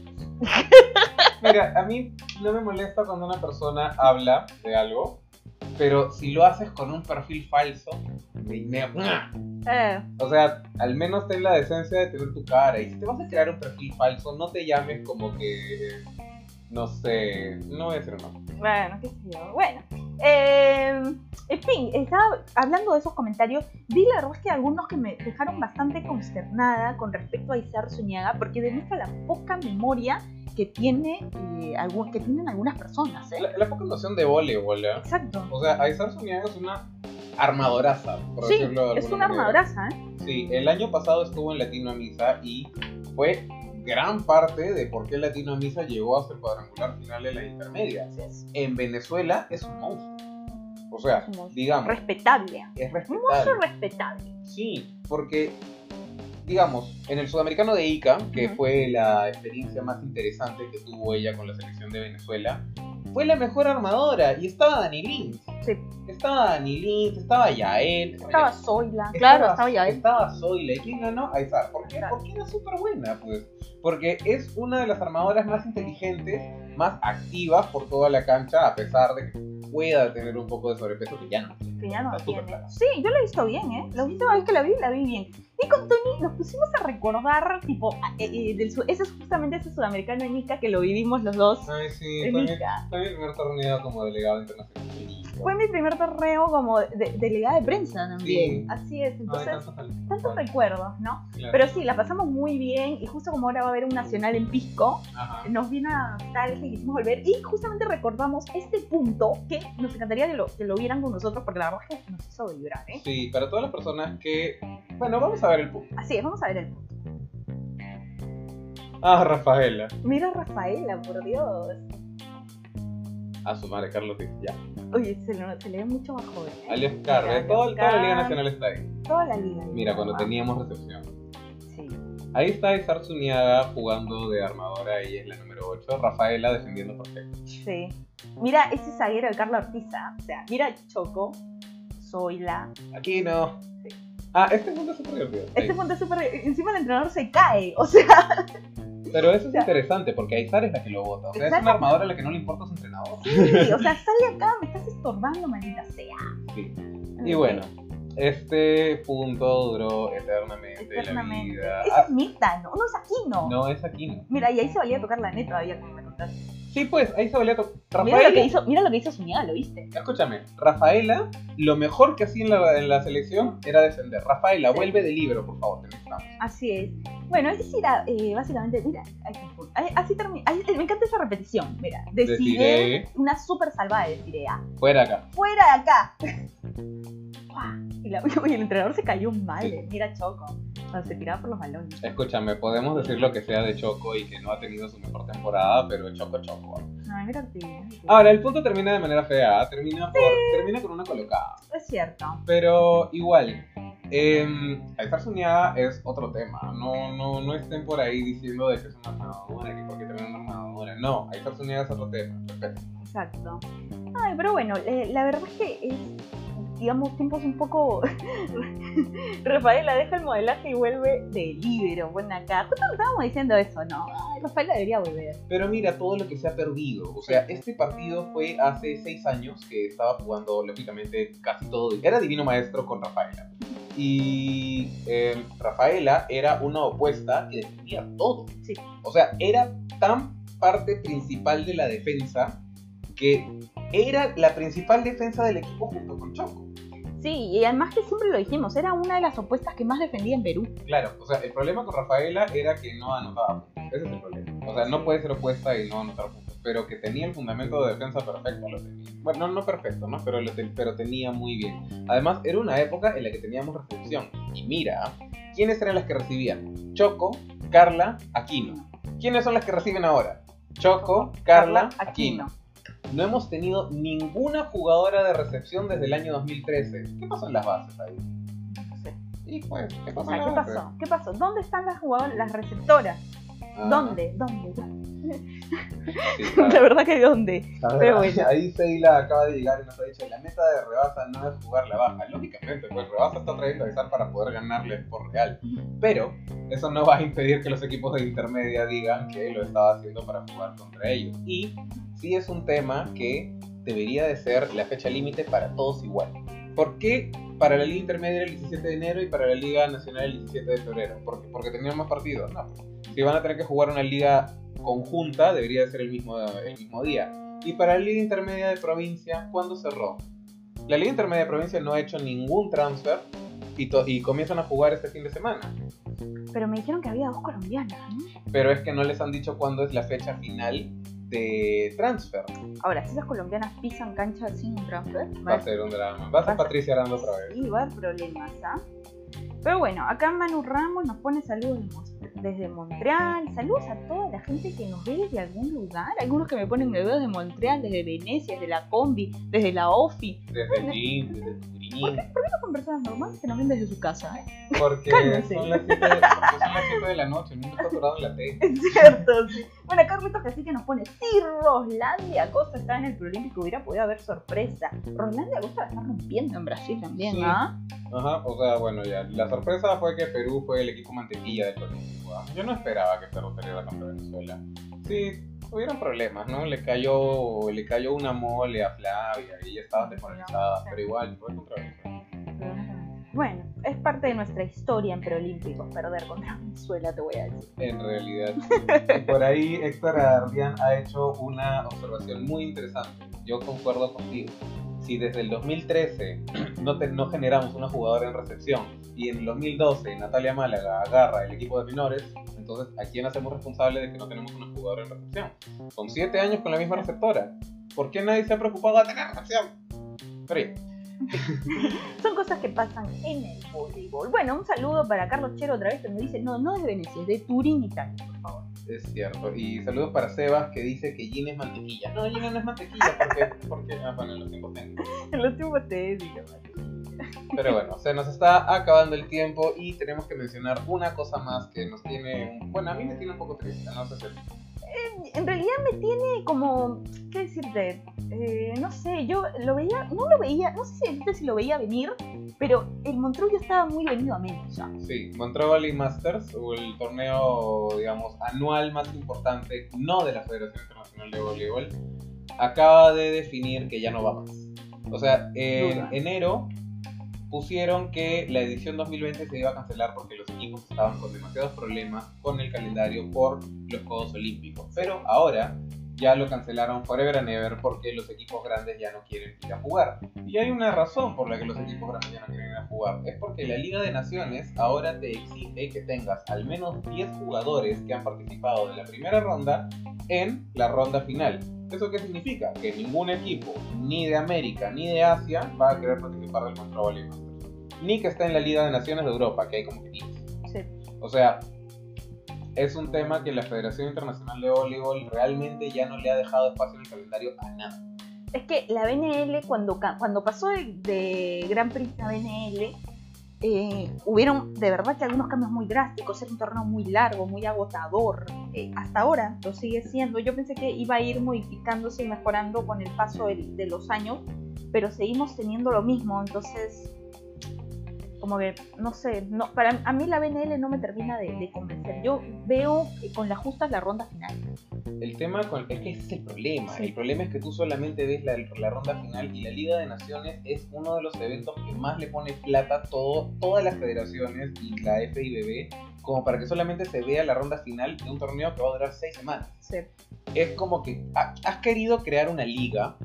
Mira, a mí no me molesta cuando una persona habla de algo, pero si lo haces con un perfil falso, me, me- Eh, o sea, al menos ten la decencia de tener tu cara. Y si te vas a crear un perfil falso, no te llames como que, no sé, no voy a decir nombre. bueno, qué sé yo. Bueno, eh, en fin, estaba hablando de esos comentarios. Vi la verdad es que algunos que me dejaron bastante consternada con respecto a Isar Zuniaga, porque demuestra la poca memoria que, tiene, eh, algún- que tienen algunas personas. ¿eh? La, la poca noción de voleibol, ¿eh? Exacto. O sea, Aizar Zuniaga es una armadoraza, por Sí, decirlo de es una manera. armadoraza, ¿eh? Sí, el año pasado estuvo en Latino Misa y fue gran parte de por qué Latino Misa llegó hasta el cuadrangular final de la intermedia. Es. En Venezuela es un monstruo. O sea, un digamos, Respetable. es Un respetable. monstruo respetable. Sí, porque, digamos, en el sudamericano de Ica, que fue la experiencia más interesante que tuvo ella con la selección de Venezuela, fue la mejor armadora y estaba Dani Lins. Estaba Dani Lins, estaba Yael. Estaba Zoila. Claro, estaba ya él. Estaba Zoila. ¿Y quién ganó? Aizar. ¿Por qué? Claro. Porque era súper buena, pues. Porque es una de las armadoras más inteligentes, más activas por toda la cancha, a pesar de que pueda tener un poco de sobrepeso que ya no tiene. Que ya no tiene. Sí, yo la he visto bien, ¿eh? La última vez que la vi, la vi bien. Y con Tony nos pusimos a recordar, tipo, eh, eh, del ese es justamente ese sudamericano en Ica que lo vivimos los dos Ay, sí, en mi, Ica. primer torneo como delegado internacional. Fue mi primer torneo como de, de- delegada de prensa también. Sí. Así es, entonces, tantos recuerdos, ¿no? Claro. Pero sí, la pasamos muy bien y justo como ahora va a haber un nacional en Pisco, Ajá. nos vino a nostalgia y quisimos volver y justamente recordamos este punto que nos encantaría que lo, que lo vieran con nosotros porque la verdad es que nos hizo vibrar, ¿eh? Sí, para todas las personas que. Bueno, vamos a ver el punto. Así es, vamos a ver el punto. Ah, Rafaela. Mira a Rafaela, por Dios. A su madre, Carlos Díaz, ya. Oye, se le, se le ve mucho más joven. ¿eh? Ali Oscar, Mira, ¿eh? Todo- toda la Liga. Nacional está ahí. Toda la liga. Mira, cuando teníamos recepción. Sí. Ahí está Isar Zuniaga jugando de armadora, ella es la número 8. Rafaela defendiendo perfecto. Sí. Mira ese zaguero de Carlos Ortiza. O sea, mira Choco, Zoila. Aquí no. Sí. Ah, este punto es súper divertido. Este punto es súper. Encima el entrenador se cae. O sea, Pero eso es interesante porque Aizar es la que lo vota. O sea, es una armadora a la que no le importa su entrenador. sí, o sea, sal de acá, me estás estorbando, maldita sea. Sí. Y bueno, este punto duró eternamente, Eternamente. la vida. Ese es Mirta, ¿no? No es Aquino. no, es aquí no. Mira, y ahí se valía tocar la neta todavía, como me contaste. Sí, pues, ahí se valía to- Mira lo que Rafaela, hizo, mira lo que hizo ¿lo viste? escúchame, Rafaela, lo mejor que hacía en la, en la selección era defender. Rafaela, Sí. vuelve de libro, por favor, te necesitamos. Así es. Bueno, es decir, ah, eh, básicamente, mira, ahí así termina. me encanta esa repetición. Mira. Desiree, una súper salvada de Cirea. Fuera acá. ¡Fuera de acá! Y, la- oye, el entrenador se cayó mal. Sí. eh. Mira Choco, cuando se tiraba por los balones. Escúchame, podemos decir lo que sea de Choco y que no ha tenido su mejor temporada, pero Choco, Choco. No, Ortiz. Ahora, el punto termina de manera fea, ¿ah? termina, por, termina con una colocada. Es cierto. Pero igual, eh, Aizar Zuniaga es otro tema. No, no, no estén por ahí diciendo de que es una armadora, que porque también una armadora. No, Aizar Zuniaga es otro tema. Perfecto. Exacto. Ay, pero bueno, eh, la verdad es que es, digamos, tiempos un poco. Rafaela deja el modelaje y vuelve de libero. Bueno, acá. Justo estábamos diciendo eso, ¿no? Ay, Rafaela debería volver. Pero mira todo lo que se ha perdido. O sea, este partido fue hace seis años que estaba jugando, lógicamente, casi todo. Era Divino Maestro con Rafaela. Y eh, Rafaela era una opuesta que defendía todo. Sí. O sea, era tan parte principal de la defensa que era la principal defensa del equipo junto con Choco. Sí, y además que siempre lo dijimos, era una de las opuestas que más defendía en Perú. Claro, o sea, el problema con Rafaela era que no anotaba puntos. Ese es el problema. O sea, no puede ser opuesta y no anotar puntos. Pero que tenía el fundamento de defensa perfecto, lo tenía. Bueno, no perfecto, ¿no? Pero, lo pero tenía muy bien. Además, era una época en la que teníamos recepción. Y mira, ¿quiénes eran las que recibían? Choco, Carla, Aquino. ¿Quiénes son las que reciben ahora? Choco, Carla, Aquino. No hemos tenido ninguna jugadora de recepción desde el año 2013. ¿Qué pasó en las bases ahí? Sé. Y pues, ¿qué O pasó? sea, en ¿qué las bases? pasó? ¿Qué pasó? ¿Dónde están las jugadoras, las receptoras? Ah, ¿Dónde? ¿Dónde? Sí, La verdad que ¿dónde? Ver, Pero bueno. Ahí Seila acaba de llegar y nos ha dicho, la meta de Rebasa no es jugar la baja. Lógicamente, pues Rebasa está trayendo a Izar para poder ganarle por real. Pero eso no va a impedir que los equipos de intermedia digan que lo estaba haciendo para jugar contra ellos. Y sí es un tema que debería de ser la fecha límite para todos igual. ¿Por qué para la Liga Intermedia el 17 de enero y para la Liga Nacional el 17 de febrero? ¿Porque, porque tenían más partidos? No. Si van a tener que jugar una liga conjunta, debería de ser el mismo, el mismo día. Y para la Liga Intermedia de Provincia, ¿cuándo cerró? La Liga Intermedia de Provincia no ha hecho ningún transfer y, y comienzan a jugar este fin de semana. Pero me dijeron que había dos colombianas, ¿no? Pero es que no les han dicho cuándo es la fecha final de transfer. Ahora, si esas colombianas pisan cancha sin un transfer, Va a ser un drama. Va a ser Patricia Aranda otra vez. Sí, va a haber problemas, ¿ah? Pero bueno, acá Manu Ramos nos pone saludos de desde Montreal. Saludos a toda la gente que nos ve desde algún lugar. Algunos que me ponen videos de Montreal, desde Venecia, desde la Combi, desde la OFI. Desde Jim, desde Turín. No con personas normales que nos ven desde su casa, ¿eh? Porque son las 7 de, porque son las siete de la noche, el mundo está atorado en la T. Es cierto, sí. Bueno, Carlitos que sí que nos pone, si Roslandia Costa está en el Preolímpico, hubiera podido haber sorpresa. Roslandia Costa la está rompiendo en Brasil también, Sí. ¿ah? Ajá, o sea, bueno, ya. La sorpresa fue que Perú fue el equipo mantequilla del Olímpico. Yo no esperaba que Perú saliera contra Venezuela. Sí, tuvieron problemas, ¿no? Le cayó, le cayó una mole a Flavia y ella estaba desmoralizada, pero igual fue contra Venezuela. Bueno, es parte de nuestra historia en preolímpicos perder contra Venezuela, te voy a decir. En realidad. sí. Por ahí Héctor Ardian ha hecho una observación muy interesante. Yo concuerdo contigo. Si desde el 2013 no, te- no generamos una jugadora en recepción y en el 2012 Natalia Málaga agarra el equipo de menores, entonces ¿a quién hacemos responsable de que no tenemos una jugadora en recepción? Con 7 años con la misma receptora. ¿Por qué nadie se ha preocupado de tener recepción? Son cosas que pasan en el voleibol. Bueno, un saludo para Carlos Chero otra vez que nos dice, no, no es de Venecia, es de Turín, Italia, por favor. Es cierto. Y saludos para Sebas que dice que Gin es mantequilla. No, Gin no es mantequilla porque, porque ah, bueno, en los tiempos tengo. En los tiempos digo, Pero bueno, se nos está acabando el tiempo y tenemos que mencionar una cosa más que nos tiene, bueno, a mí me tiene un poco triste, no sé si en realidad me tiene como, ¿qué decirte? Eh, no sé, yo lo veía, no lo veía, no sé si si lo veía venir, pero el Montreux ya estaba muy venido a menos ya. Sí, Montreal Valley Masters, o el torneo, digamos, anual más importante, no de la Federación Internacional de Voleibol, acaba de definir que ya no va más. O sea, en enero pusieron que la edición 2020 se iba a cancelar porque los equipos estaban con demasiados problemas con el calendario por los Juegos Olímpicos. Pero ahora ya lo cancelaron forever and ever porque los equipos grandes ya no quieren ir a jugar. Y hay una razón por la que los equipos grandes ya no quieren ir a jugar. Es porque la Liga de Naciones ahora te exige que tengas al menos 10 jugadores que han participado de la primera ronda en la ronda final. ¿Eso qué significa? Que ningún equipo, ni de América ni de Asia, va a querer participar del Control Masters. Ni que está en la Liga de Naciones de Europa, que hay como que 10. Sí. O sea, es un tema que la Federación Internacional de Voleibol realmente ya no le ha dejado espacio en el calendario a nada. Es que la BNL, cuando, cuando pasó de, de Gran Prix a BNL, eh, hubieron de verdad que algunos cambios muy drásticos. Era un torneo muy largo, muy agotador. Eh, hasta ahora lo sigue siendo. Yo pensé que iba a ir modificándose y mejorando con el paso de los años, pero seguimos teniendo lo mismo. Entonces, como que, no sé, no, para a mí la BNL no me termina de, de convencer. Yo veo que con las justas la ronda final. El tema con, es que ese es el problema. Sí. El problema es que tú solamente ves la, la ronda final y la Liga de Naciones es uno de los eventos que más le pone plata a todo, todas las federaciones y la FIBB como para que solamente se vea la ronda final de un torneo que va a durar seis semanas. Sí. Es como que ha- has querido crear una liga,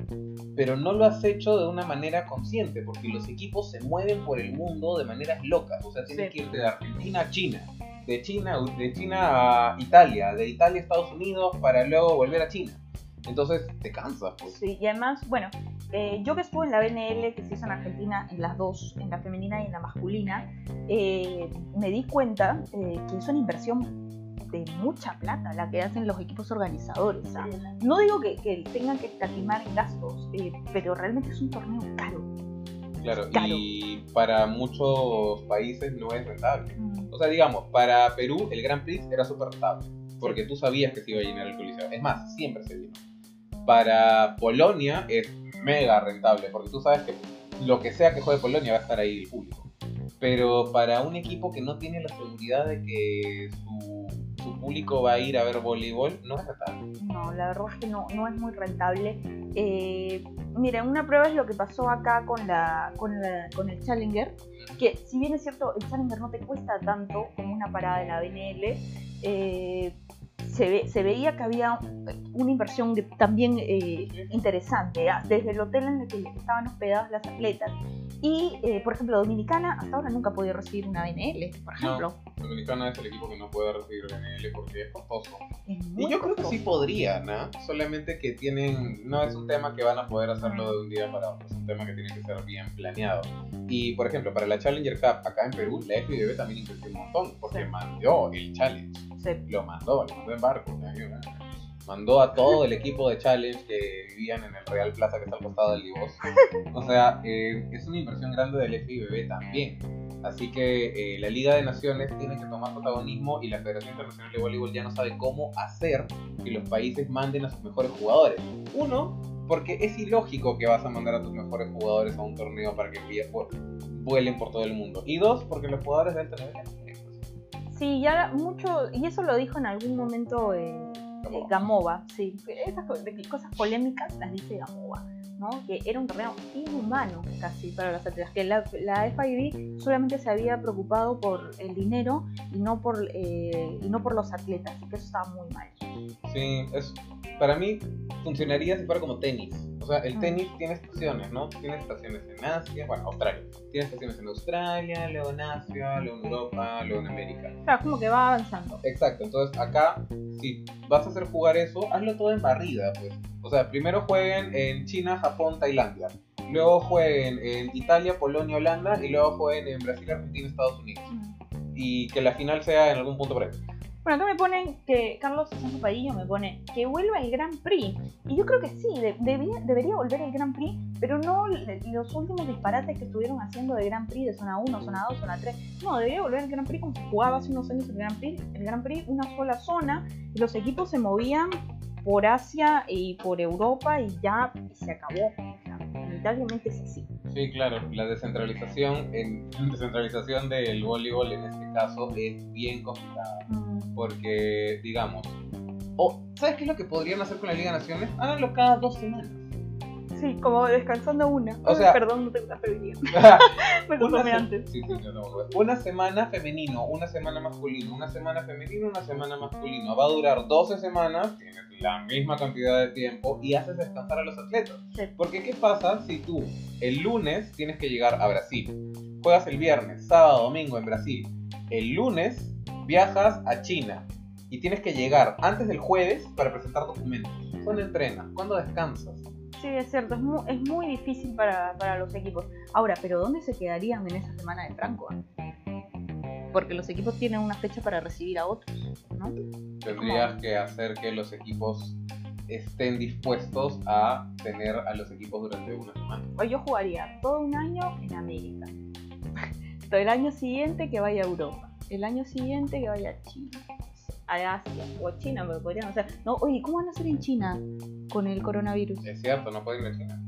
pero no lo has hecho de una manera consciente, porque los equipos se mueven por el mundo de maneras locas. O sea, tienes Sí. que irte de Argentina a China, de China, de China a Italia, de Italia a Estados Unidos para luego volver a China. Entonces te cansas, pues. Sí, y además, bueno, eh, yo que estuve en la BNL, que se hizo en Argentina, en las dos, en la femenina y en la masculina, eh, me di cuenta eh, que es una inversión de mucha plata la que hacen los equipos organizadores. ¿ah? No digo que, que tengan que escatimar en gastos, eh, pero realmente es un torneo caro. Claro, Claro. y para muchos países no es rentable. O sea, digamos, para Perú el Grand Prix era súper rentable, porque tú sabías que se iba a llenar el coliseo. Es más, siempre se llenó. Para Polonia es mega rentable, porque tú sabes que lo que sea que juegue Polonia va a estar ahí el público. Pero para un equipo que no tiene la seguridad de que su, su público va a ir a ver voleibol, no es rentable. No, la verdad es que no, no es muy rentable. Eh, mira, una prueba es lo que pasó acá con, la, con, la- con el Challenger, que si bien es cierto, el Challenger no te cuesta tanto como una parada de la BNL, eh, se, ve- se veía que había una inversión de- también eh, interesante, ah, desde el hotel en el que estaban hospedados las atletas Y, eh, por ejemplo, Dominicana hasta ahora nunca ha podido recibir una BNL, por ejemplo. No, Dominicana es el equipo que no puede recibir BNL porque es costoso. Es Y yo creo que costoso. sí podrían, ¿no? Solamente que tienen, no es un tema que van a poder hacerlo de un día para otro, es un tema que tiene que ser bien planeado. Y por ejemplo, para la Challenger Cup acá en Perú, la FIBB también invirtió un montón, porque Sí. mandó el challenge, Lo mandó, lo mandó en barco, mandó a todo el equipo de challenge que vivían en el Real Plaza que está al costado del Divos. O sea, eh, es una inversión grande del FIBB también. Así que eh, la Liga de Naciones tiene que tomar protagonismo y la Federación Internacional de Voleibol ya no sabe cómo hacer que los países manden a sus mejores jugadores. Uno, porque es ilógico que vas a mandar a tus mejores jugadores a un torneo para que vuelen por todo el mundo. Y dos, porque los jugadores de alto Sí, ya mucho, y eso lo dijo en algún momento eh, Gamova. eh, Gamova, sí. Esas cosas polémicas las dice Gamova, ¿no? Que era un torneo inhumano casi para las atletas, que la, la FIB solamente se había preocupado por el dinero y no por, eh, y no por los atletas, y que eso estaba muy mal. Sí, es, para mí funcionaría si fuera como tenis. O sea, el Mm. tenis tiene estaciones, ¿no? Tiene estaciones en Asia, bueno, Australia. Tiene estaciones en Australia, luego en Asia, luego en Europa, luego en América. O sea, como que va avanzando. Exacto, entonces acá, si vas a hacer jugar eso, hazlo todo en barrida, pues. O sea, primero jueguen en China, Japón, Tailandia. Luego jueguen en Italia, Polonia, Holanda. Y luego jueguen en Brasil, Argentina, Estados Unidos. Y que la final sea en algún punto por ahí. Bueno, acá me ponen que Carlos Santos Padillo me pone que vuelva el Grand Prix. Y yo creo que sí, de- debería, volver el Grand Prix, pero no los últimos disparates que estuvieron haciendo de Grand Prix, de zona 1, zona 2, zona 3. No, debería volver el Grand Prix como jugaba hace unos años el Grand Prix. El Grand Prix, una sola zona, y los equipos se movían por Asia y por Europa y ya se acabó. Lamentablemente es así. Sí, claro, la descentralización, en, descentralización del voleibol en este caso es bien complicada. Porque, digamos, o ¿sabes qué es lo que podrían hacer con la Liga de Naciones? Háganlo cada dos semanas. Sí, como descansando una. O sea- perdón, no tengo hoy día. Me Una, se- antes. sí, sí, yo tampoco. una semana femenino, una semana masculino, una semana femenino, una semana masculino. Va a durar 12 semanas, tienes la misma cantidad de tiempo y haces descansar a los atletas. Sí. Porque ¿qué pasa si tú el lunes tienes que llegar a Brasil? Juegas el viernes, sábado, domingo en Brasil. El lunes viajas a China y tienes que llegar antes del jueves para presentar documentos. ¿Cuándo entrenas? ¿Cuándo descansas? Sí, es cierto, es muy, es muy difícil para, para los equipos. Ahora, ¿pero dónde se quedarían en esa semana de Franco? Porque los equipos tienen una fecha para recibir a otros, ¿no? Tendrías que hacer que los equipos estén dispuestos a tener a los equipos durante una semana. O yo jugaría todo un año en América. Todo el año siguiente que vaya a Europa. El año siguiente que vaya a China. A Asia o a China, pero podrían hacer. No, oye, ¿cómo van a hacer en China con el coronavirus? Es cierto, no pueden ir a China.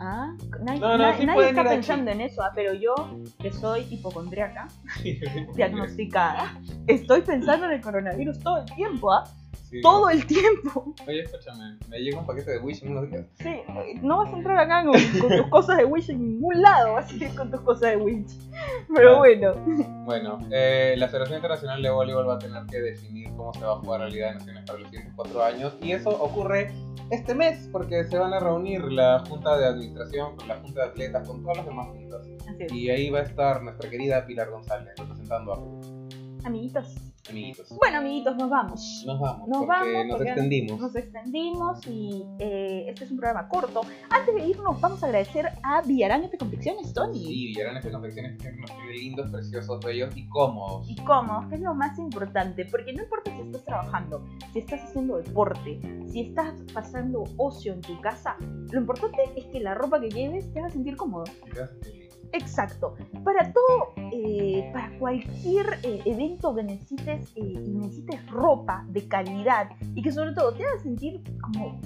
Ah, nadie, No, no, na- sí nadie está pensando en eso, ah, pero yo, que soy hipocondriaca, diagnosticada, estoy pensando en el coronavirus todo el tiempo, ¿ah? Sí. Todo el tiempo. Oye, escúchame, me llega un paquete de Wish en unos días. Sí, no vas a entrar acá con, con tus cosas de Wish en ningún lado, vas a ir con tus cosas de Wish. Pero Ah. bueno, Bueno, eh, la Federación Internacional de Voleibol va a tener que definir cómo se va a jugar la Liga de Naciones para los siguientes cuatro años. Y eso ocurre este mes, porque se van a reunir la Junta de Administración, con la Junta de Atletas, con todas las demás juntas. así. Y ahí va a estar nuestra querida Pilar González representando a amiguitos. amiguitos. Bueno, amiguitos, nos vamos. Nos vamos, Nos porque vamos nos porque extendimos. Nos extendimos y eh, este es un programa corto. Antes de irnos, vamos a agradecer a Villarán F. Confecciones, Tony. Sí, Villarán F. Confecciones que nos tiene lindos, preciosos, bellos y cómodos. y cómodos, que es lo más importante, porque no importa si estás trabajando, si estás haciendo deporte, si estás pasando ocio en tu casa, lo importante es que la ropa que lleves te haga sentir cómodo. Gracias. Exacto. Para todo, eh, para cualquier eh, evento que necesites eh, necesites ropa de calidad y que sobre todo te haga sentir como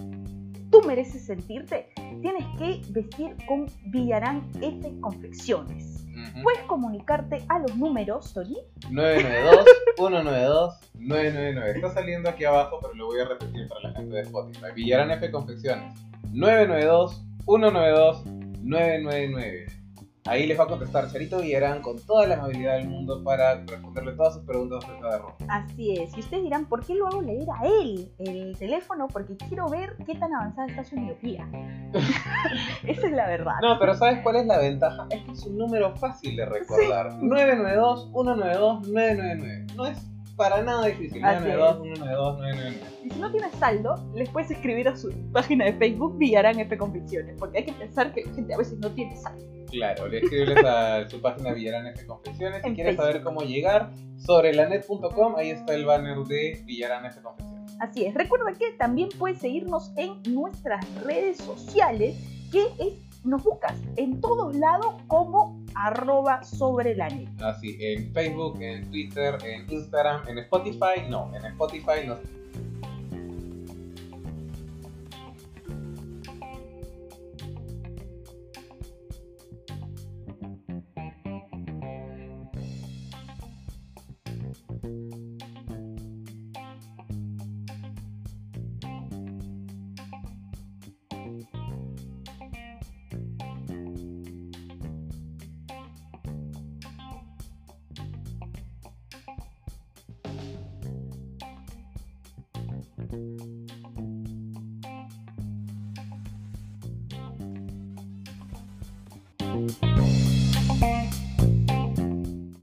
tú mereces sentirte, tienes que vestir con Villarán F Confecciones. Puedes comunicarte a los números, Tony, 992-192-999. Está saliendo aquí abajo, pero lo voy a repetir para la gente de Spotify. Villarán F Confecciones. 992-192-999. Ahí les va a contestar Charito Villarán con toda la amabilidad del mundo para responderle todas sus preguntas acerca de ropa. Así es. Y ustedes dirán, ¿por qué lo hago leer a él el teléfono? Porque quiero ver qué tan avanzada está su miopía. Esa es la verdad. No, pero ¿sabes cuál es la ventaja? Es que es un número fácil de recordar. 992-192-999. No es para nada difícil. Así 992-192-999. Si no tienes saldo, les puedes escribir a su página de Facebook Villarán F Confecciones, porque hay que pensar que la gente a veces no tiene saldo. Claro, le escribes a su página Villarán F Confecciones. Si En quieres Facebook. saber cómo llegar, sobre lanet.com, ahí está el banner de Villarán F Confecciones. Así es, recuerda que también puedes seguirnos en nuestras redes sociales, que es, nos buscas en todos lados como arroba sobre la net. Así, en Facebook, en Twitter, en Instagram, en Spotify, no, en Spotify no.